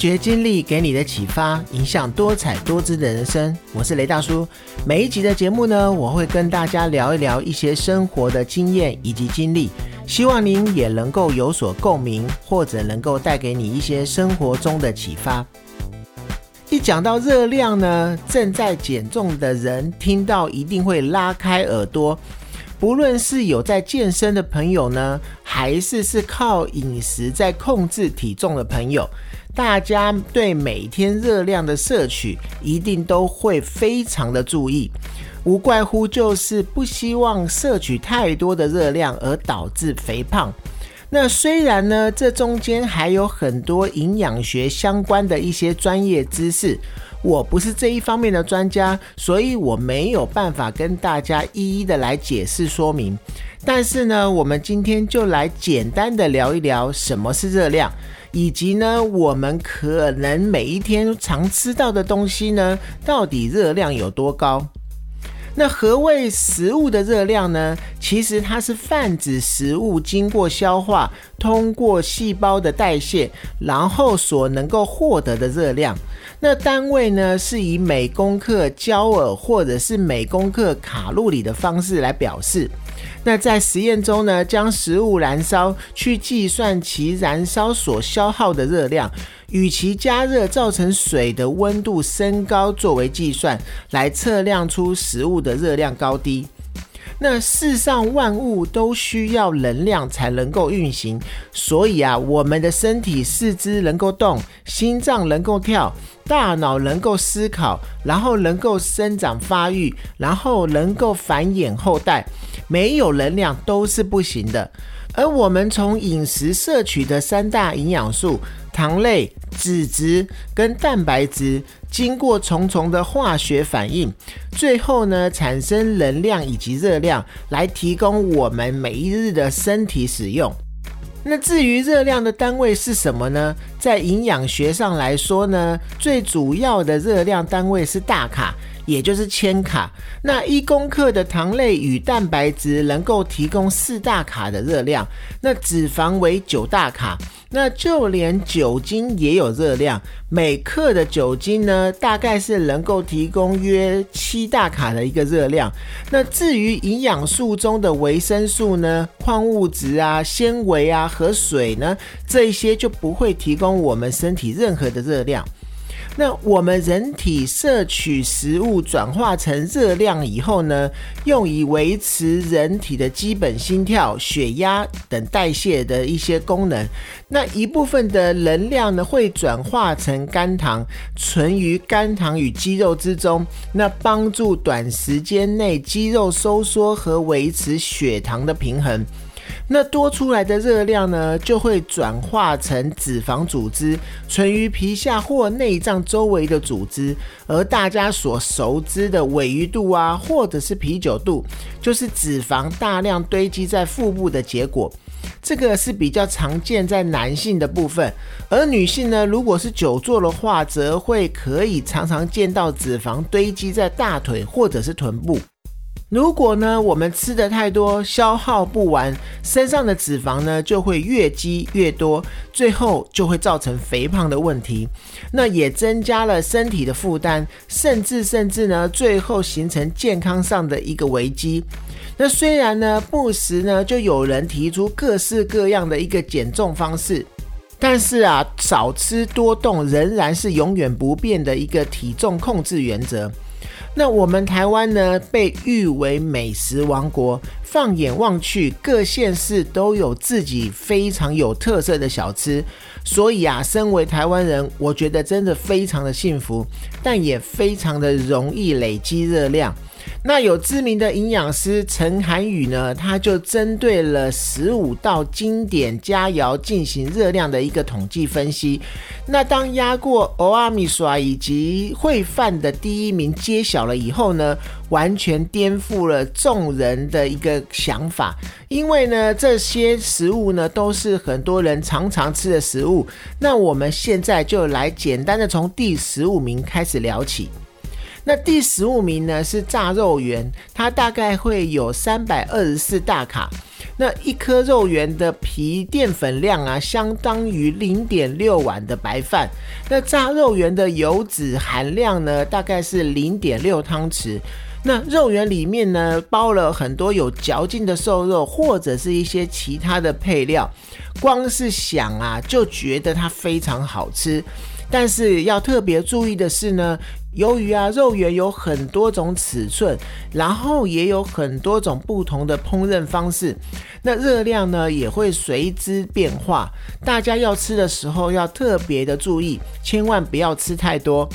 发掘经历给你的启发，影响多彩多姿的人生。我是雷大叔。每一集的节目呢，我会跟大家聊一聊一些生活的经验以及经历，希望您也能够有所共鸣，或者能够带给你一些生活中的启发。一讲到热量呢，正在减重的人听到一定会拉开耳朵。不论是有在健身的朋友呢，还是是靠饮食在控制体重的朋友，大家对每天热量的摄取一定都会非常的注意，无怪乎就是不希望摄取太多的热量而导致肥胖。那虽然呢，这中间还有很多营养学相关的一些专业知识。我不是这一方面的专家，所以我没有办法跟大家一一的来解释说明。但是呢，我们今天就来简单的聊一聊什么是热量，以及呢，我们可能每一天常吃到的东西呢，到底热量有多高？那何谓食物的热量呢？其实它是泛指食物经过消化，通过细胞的代谢，然后所能够获得的热量。那单位呢，是以每公克焦耳或者是每公克卡路里的方式来表示。那在实验中呢，将食物燃烧去计算其燃烧所消耗的热量。与其加热造成水的温度升高作为计算，来测量出食物的热量高低。那世上万物都需要能量才能够运行，所以啊，我们的身体四肢能够动，心脏能够跳，大脑能够思考，然后能够生长发育，然后能够繁衍后代，没有能量都是不行的。而我们从饮食摄取的三大营养素——糖类、脂质跟蛋白质，经过重重的化学反应，最后呢产生能量以及热量，来提供我们每一日的身体使用。那至于热量的单位是什么呢？在营养学上来说呢，最主要的热量单位是大卡。也就是千卡，那一公克的糖类与蛋白质能够提供四大卡的热量，那脂肪为九大卡，那就连酒精也有热量，每克的酒精呢，大概是能够提供约七大卡的一个热量。那至于营养素中的维生素呢、矿物质啊、纤维啊和水呢，这些就不会提供我们身体任何的热量。那我们人体摄取食物转化成热量以后呢，用以维持人体的基本心跳、血压等代谢的一些功能。那一部分的能量呢，会转化成肝糖，存于肝糖与肌肉之中，那帮助短时间内肌肉收缩和维持血糖的平衡。那多出来的热量呢，就会转化成脂肪组织，存于皮下或内脏周围的组织。而大家所熟知的尾鱼肚啊，或者是啤酒肚，就是脂肪大量堆积在腹部的结果。这个是比较常见在男性的部分，而女性呢，如果是久坐的话，则会可以常常见到脂肪堆积在大腿或者是臀部。如果呢，我们吃的太多，消耗不完，身上的脂肪呢就会越积越多，最后就会造成肥胖的问题。那也增加了身体的负担，甚至甚至呢，最后形成健康上的一个危机。那虽然呢，不时呢就有人提出各式各样的一个减重方式，但是啊，少吃多动仍然是永远不变的一个体重控制原则。那我们台湾呢，被誉为美食王国。放眼望去，各县市都有自己非常有特色的小吃。所以啊，身为台湾人，我觉得真的非常的幸福，但也非常的容易累积热量。那有知名的营养师陈涵宇呢，他就针对了十五道经典佳肴进行热量的一个统计分析。那当压过欧阿米刷以及烩饭的第一名揭晓了以后呢，完全颠覆了众人的一个想法。因为呢，这些食物呢都是很多人常常吃的食物。那我们现在就来简单的从第十五名开始聊起。那第十五名呢是炸肉圆，它大概会有三百二十四大卡。那一颗肉圆的皮淀粉量啊，相当于零点六碗的白饭。那炸肉圆的油脂含量呢，大概是零点六汤匙。那肉圆里面呢，包了很多有嚼劲的瘦肉，或者是一些其他的配料。光是想啊，就觉得它非常好吃。但是要特别注意的是呢，由于啊肉圆有很多种尺寸，然后也有很多种不同的烹饪方式，那热量呢也会随之变化。大家要吃的时候要特别的注意，千万不要吃太多。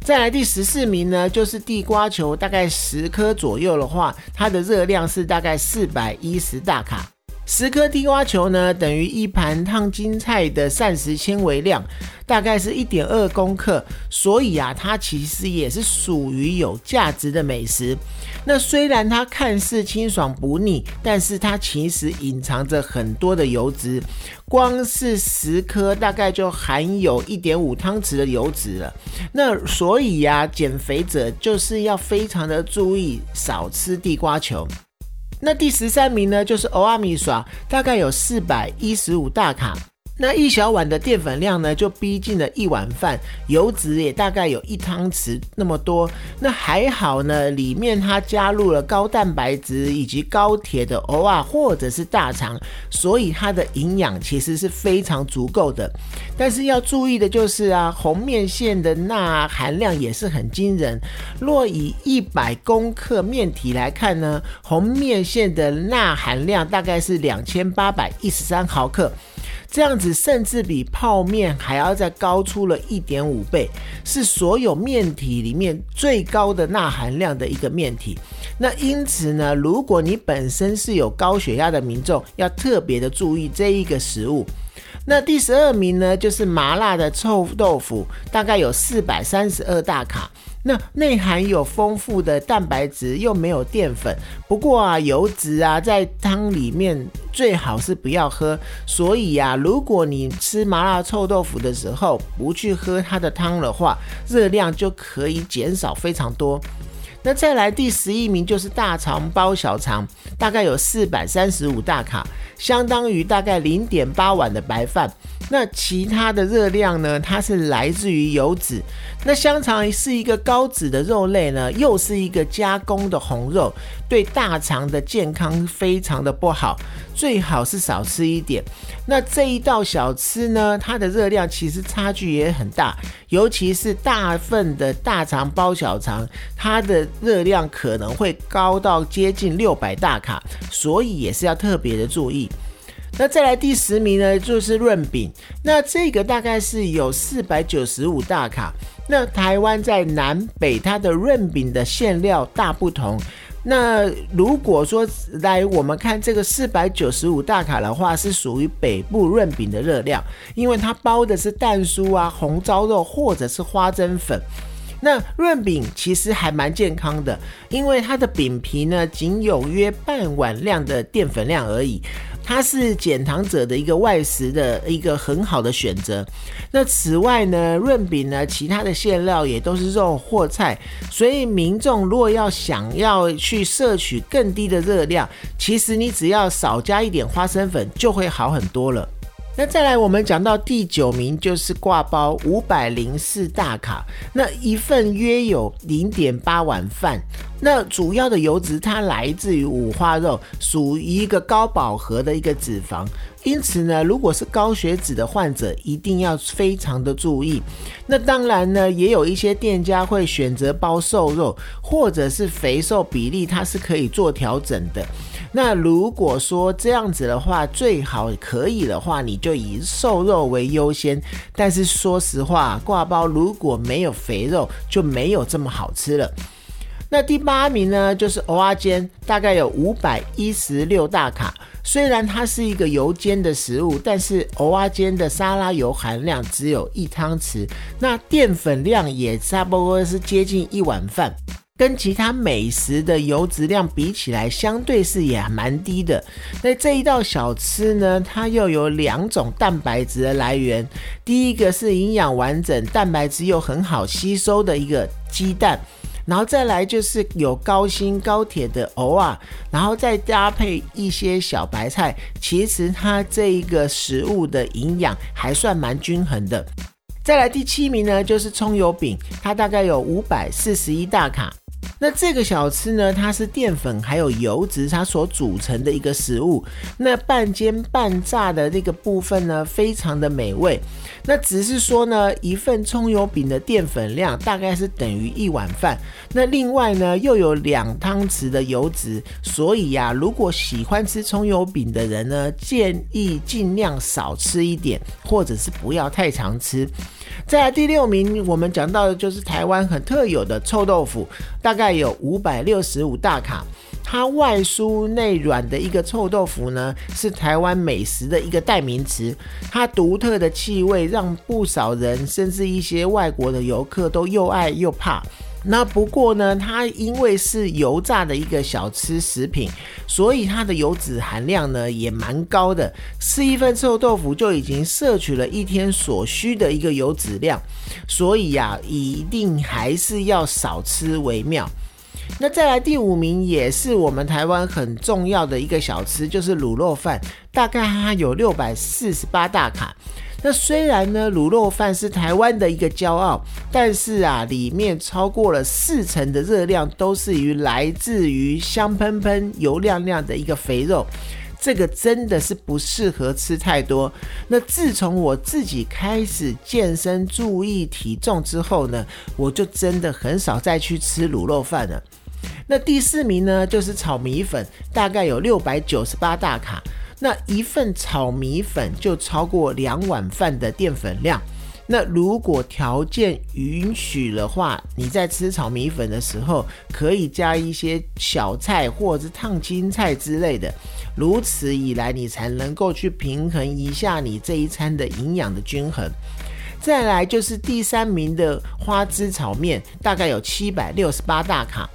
再来第十四名呢，就是地瓜球，大概十颗左右的话，它的热量是大概四百一十大卡。十颗地瓜球呢，等于一盘烫金菜的膳食纤维量，大概是一点二公克，所以啊，它其实也是属于有价值的美食。那虽然它看似清爽不腻，但是它其实隐藏着很多的油脂，光是十颗大概就含有一点五汤匙的油脂了。那所以呀，减肥者就是要非常的注意，少吃地瓜球。那第十三名呢，就是欧阿米耍，大概有四百一十五大卡。那一小碗的淀粉量呢，就逼近了一碗饭，油脂也大概有一汤匙那么多。那还好呢，里面它加入了高蛋白质以及高铁的偶尔或者是大肠，所以它的营养其实是非常足够的。但是要注意的就是啊，红面线的钠含量也是很惊人。若以一百公克面体来看呢，红面线的钠含量大概是两千八百一十三毫克。这样子甚至比泡面还要再高出了一点五倍，是所有面体里面最高的钠含量的一个面体。那因此呢，如果你本身是有高血压的民众，要特别的注意这一个食物。那第十二名呢，就是麻辣的臭豆腐，大概有四百三十二大卡。那内含有丰富的蛋白质，又没有淀粉。不过啊，油脂啊，在汤里面最好是不要喝。所以啊，如果你吃麻辣臭豆腐的时候不去喝它的汤的话，热量就可以减少非常多。那再来第十一名就是大肠包小肠，大概有四百三十五大卡，相当于大概零点八碗的白饭。那其他的热量呢？它是来自于油脂。那香肠是一个高脂的肉类呢，又是一个加工的红肉，对大肠的健康非常的不好，最好是少吃一点。那这一道小吃呢，它的热量其实差距也很大，尤其是大份的大肠包小肠，它的热量可能会高到接近六百大卡，所以也是要特别的注意。那再来第十名呢，就是润饼。那这个大概是有四百九十五大卡。那台湾在南北，它的润饼的馅料大不同。那如果说来我们看这个四百九十五大卡的话，是属于北部润饼的热量，因为它包的是蛋酥啊、红糟肉或者是花生粉。那润饼其实还蛮健康的，因为它的饼皮呢，仅有约半碗量的淀粉量而已。它是减糖者的一个外食的一个很好的选择。那此外呢，润饼呢，其他的馅料也都是肉或菜，所以民众如果要想要去摄取更低的热量，其实你只要少加一点花生粉就会好很多了。那再来，我们讲到第九名就是挂包五百零四大卡，那一份约有零点八碗饭。那主要的油脂它来自于五花肉，属于一个高饱和的一个脂肪，因此呢，如果是高血脂的患者，一定要非常的注意。那当然呢，也有一些店家会选择包瘦肉，或者是肥瘦比例，它是可以做调整的。那如果说这样子的话，最好可以的话，你就以瘦肉为优先。但是说实话，挂包如果没有肥肉，就没有这么好吃了。那第八名呢，就是蚵仔煎，大概有五百一十六大卡。虽然它是一个油煎的食物，但是蚵仔煎的沙拉油含量只有一汤匙，那淀粉量也差不多是接近一碗饭。跟其他美食的油脂量比起来，相对是也蛮低的。那这一道小吃呢，它又有两种蛋白质的来源。第一个是营养完整、蛋白质又很好吸收的一个鸡蛋。然后再来就是有高锌高铁的偶尔，然后再搭配一些小白菜，其实它这一个食物的营养还算蛮均衡的。再来第七名呢，就是葱油饼，它大概有五百四十一大卡。那这个小吃呢，它是淀粉还有油脂它所组成的一个食物。那半煎半炸的这个部分呢，非常的美味。那只是说呢，一份葱油饼的淀粉量大概是等于一碗饭。那另外呢，又有两汤匙的油脂，所以呀，如果喜欢吃葱油饼的人呢，建议尽量少吃一点，或者是不要太常吃。在第六名，我们讲到的就是台湾很特有的臭豆腐，大概有五百六十五大卡。它外酥内软的一个臭豆腐呢，是台湾美食的一个代名词。它独特的气味让不少人，甚至一些外国的游客都又爱又怕。那不过呢，它因为是油炸的一个小吃食品，所以它的油脂含量呢也蛮高的。吃一份臭豆腐就已经摄取了一天所需的一个油脂量，所以呀，一定还是要少吃为妙。那再来第五名，也是我们台湾很重要的一个小吃，就是卤肉饭，大概它有六百四十八大卡。那虽然呢，卤肉饭是台湾的一个骄傲，但是啊，里面超过了四成的热量都是于来自于香喷喷、油亮亮的一个肥肉，这个真的是不适合吃太多。那自从我自己开始健身、注意体重之后呢，我就真的很少再去吃卤肉饭了。那第四名呢，就是炒米粉，大概有六百九十八大卡。那一份炒米粉就超过两碗饭的淀粉量。那如果条件允许的话，你在吃炒米粉的时候，可以加一些小菜或者是烫青菜之类的。如此以来，你才能够去平衡一下你这一餐的营养的均衡。再来就是第三名的花枝炒面，大概有七百六十八大卡。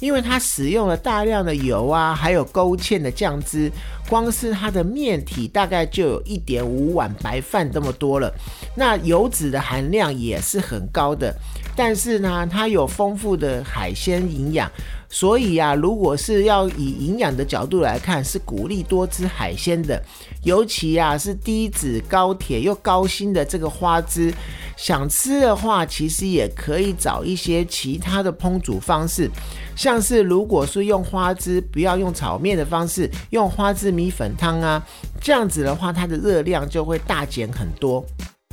因为它使用了大量的油啊，还有勾芡的酱汁，光是它的面体大概就有一点五碗白饭这么多了。那油脂的含量也是很高的，但是呢，它有丰富的海鲜营养。所以呀，如果是要以营养的角度来看，是鼓励多吃海鲜的，尤其呀是低脂、高铁又高薪的这个花枝。想吃的话，其实也可以找一些其他的烹煮方式，像是如果是用花枝，不要用炒面的方式，用花枝米粉汤啊，这样子的话，它的热量就会大减很多。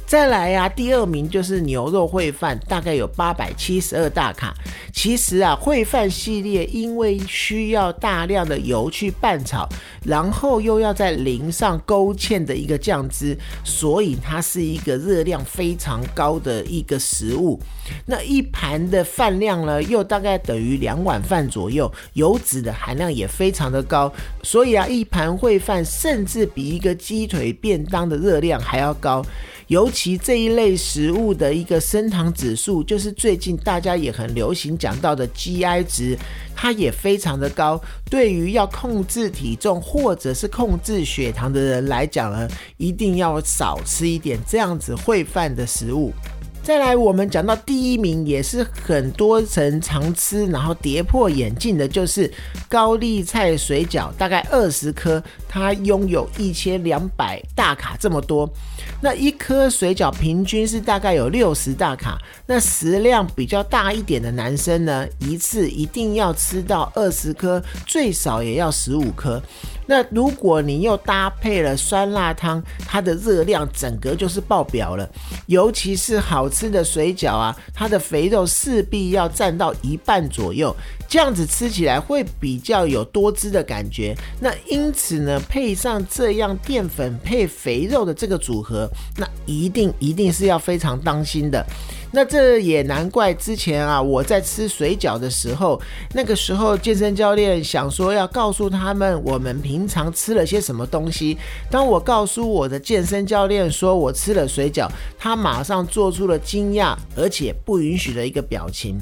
再来呀，第二名就是牛肉烩饭，大概有八百七十二大卡。其实啊，烩饭系列因为需要大量的油去拌炒，然后又要在淋上勾芡的一个酱汁，所以它是一个热量非常高的一个食物。那一盘的饭量呢，又大概等于两碗饭左右，油脂的含量也非常的高。所以啊，一盘烩饭甚至比一个鸡腿便当的热量还要高。尤其这一类食物的一个升糖指数，就是最近大家也很流行讲到的 GI 值，它也非常的高。对于要控制体重或者是控制血糖的人来讲呢，一定要少吃一点这样子会饭的食物。再来，我们讲到第一名，也是很多人常吃，然后跌破眼镜的，就是高丽菜水饺，大概二十颗，它拥有一千两百大卡这么多。那一颗水饺平均是大概有六十大卡。那食量比较大一点的男生呢，一次一定要吃到二十颗，最少也要十五颗。那如果你又搭配了酸辣汤，它的热量整个就是爆表了。尤其是好吃的水饺啊，它的肥肉势必要占到一半左右，这样子吃起来会比较有多汁的感觉。那因此呢，配上这样淀粉配肥肉的这个组合，那一定一定是要非常当心的。那这也难怪，之前啊，我在吃水饺的时候，那个时候健身教练想说要告诉他们我们平常吃了些什么东西。当我告诉我的健身教练说我吃了水饺，他马上做出了惊讶而且不允许的一个表情。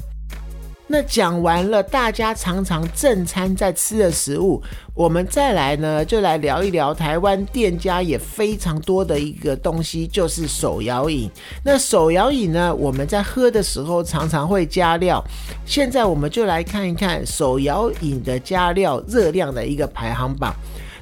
那讲完了，大家常常正餐在吃的食物，我们再来呢，就来聊一聊台湾店家也非常多的一个东西，就是手摇饮。那手摇饮呢，我们在喝的时候常常会加料。现在我们就来看一看手摇饮的加料热量的一个排行榜。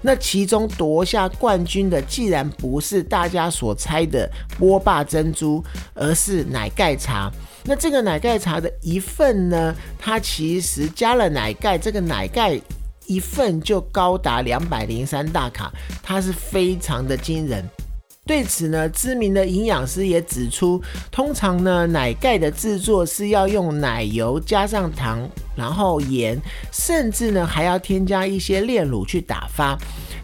那其中夺下冠军的，既然不是大家所猜的波霸珍珠，而是奶盖茶。那这个奶盖茶的一份呢，它其实加了奶盖，这个奶盖一份就高达两百零三大卡，它是非常的惊人。对此呢，知名的营养师也指出，通常呢，奶盖的制作是要用奶油加上糖，然后盐，甚至呢还要添加一些炼乳去打发，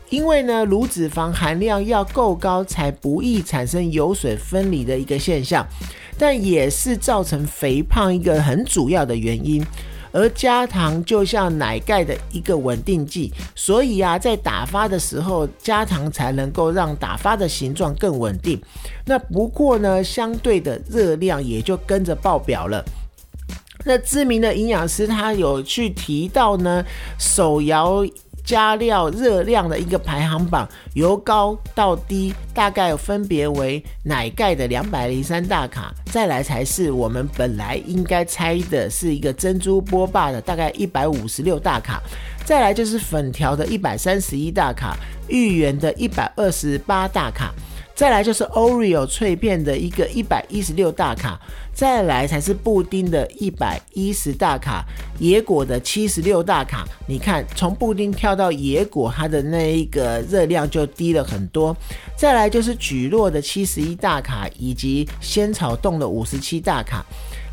因为呢乳脂肪含量要够高，才不易产生油水分离的一个现象。但也是造成肥胖一个很主要的原因，而加糖就像奶盖的一个稳定剂，所以啊，在打发的时候加糖才能够让打发的形状更稳定。那不过呢，相对的热量也就跟着爆表了。那知名的营养师他有去提到呢，手摇。加料热量的一个排行榜，由高到低，大概分别为奶盖的两百零三大卡，再来才是我们本来应该猜的是一个珍珠波霸的大概一百五十六大卡，再来就是粉条的一百三十一大卡，芋圆的一百二十八大卡。再来就是 Oreo 脆片的一个一百一十六大卡，再来才是布丁的一百一十大卡，野果的七十六大卡。你看，从布丁跳到野果，它的那一个热量就低了很多。再来就是菊落的七十一大卡，以及仙草冻的五十七大卡。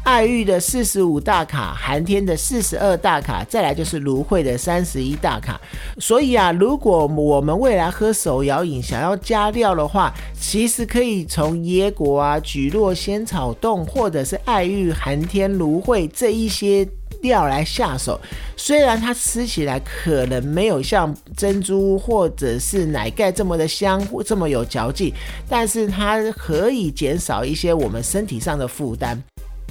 爱玉的四十五大卡，寒天的四十二大卡，再来就是芦荟的三十一大卡。所以啊，如果我们未来喝手摇饮想要加料的话，其实可以从椰果啊、菊络、仙草冻，或者是爱玉、寒天、芦荟这一些料来下手。虽然它吃起来可能没有像珍珠或者是奶盖这么的香，这么有嚼劲，但是它可以减少一些我们身体上的负担。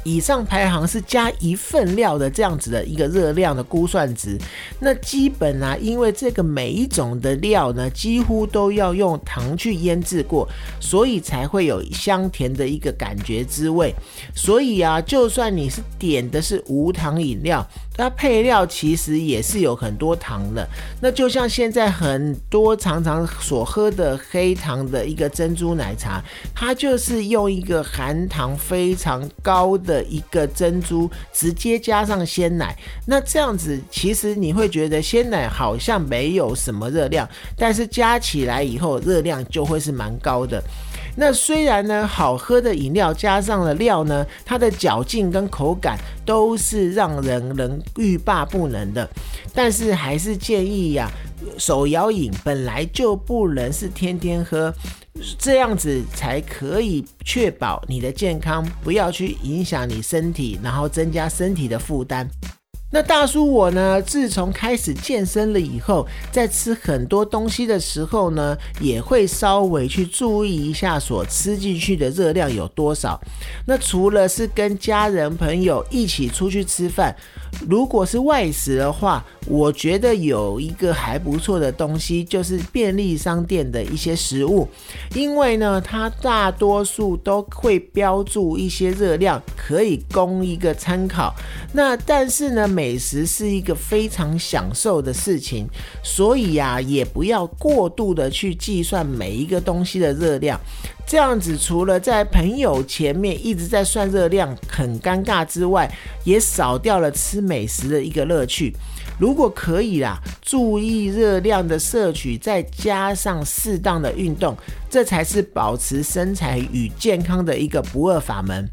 以上排行是加一份料的这样子的一个热量的估算值，那基本啊，因为这个每一种的料呢，几乎都要用糖去腌制过，所以才会有香甜的一个感觉滋味。所以啊，就算你是点的是无糖饮料。它配料其实也是有很多糖的，那就像现在很多常常所喝的黑糖的一个珍珠奶茶，它就是用一个含糖非常高的一个珍珠，直接加上鲜奶。那这样子其实你会觉得鲜奶好像没有什么热量，但是加起来以后热量就会是蛮高的。那虽然呢，好喝的饮料加上了料呢，它的嚼劲跟口感都是让人能欲罢不能的，但是还是建议呀，手摇饮本来就不能是天天喝，这样子才可以确保你的健康，不要去影响你身体，然后增加身体的负担。那大叔我呢？自从开始健身了以后，在吃很多东西的时候呢，也会稍微去注意一下所吃进去的热量有多少。那除了是跟家人朋友一起出去吃饭，如果是外食的话，我觉得有一个还不错的东西，就是便利商店的一些食物，因为呢，它大多数都会标注一些热量，可以供一个参考。那但是呢，每美食是一个非常享受的事情，所以呀，也不要过度的去计算每一个东西的热量。这样子除了在朋友前面一直在算热量很尴尬之外，也少掉了吃美食的一个乐趣。如果可以啦，注意热量的摄取，再加上适当的运动，这才是保持身材与健康的一个不二法门。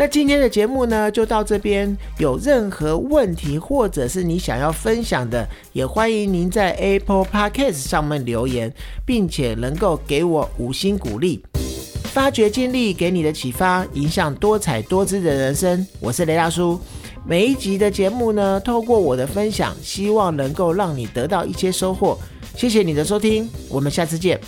那今天的节目呢，就到这边。有任何问题，或者是你想要分享的，也欢迎您在 Apple Podcast 上面留言，并且能够给我五星鼓励。发掘经历给你的启发，影响多彩多姿的人生。我是雷大叔。每一集的节目呢，透过我的分享，希望能够让你得到一些收获。谢谢你的收听，我们下次见。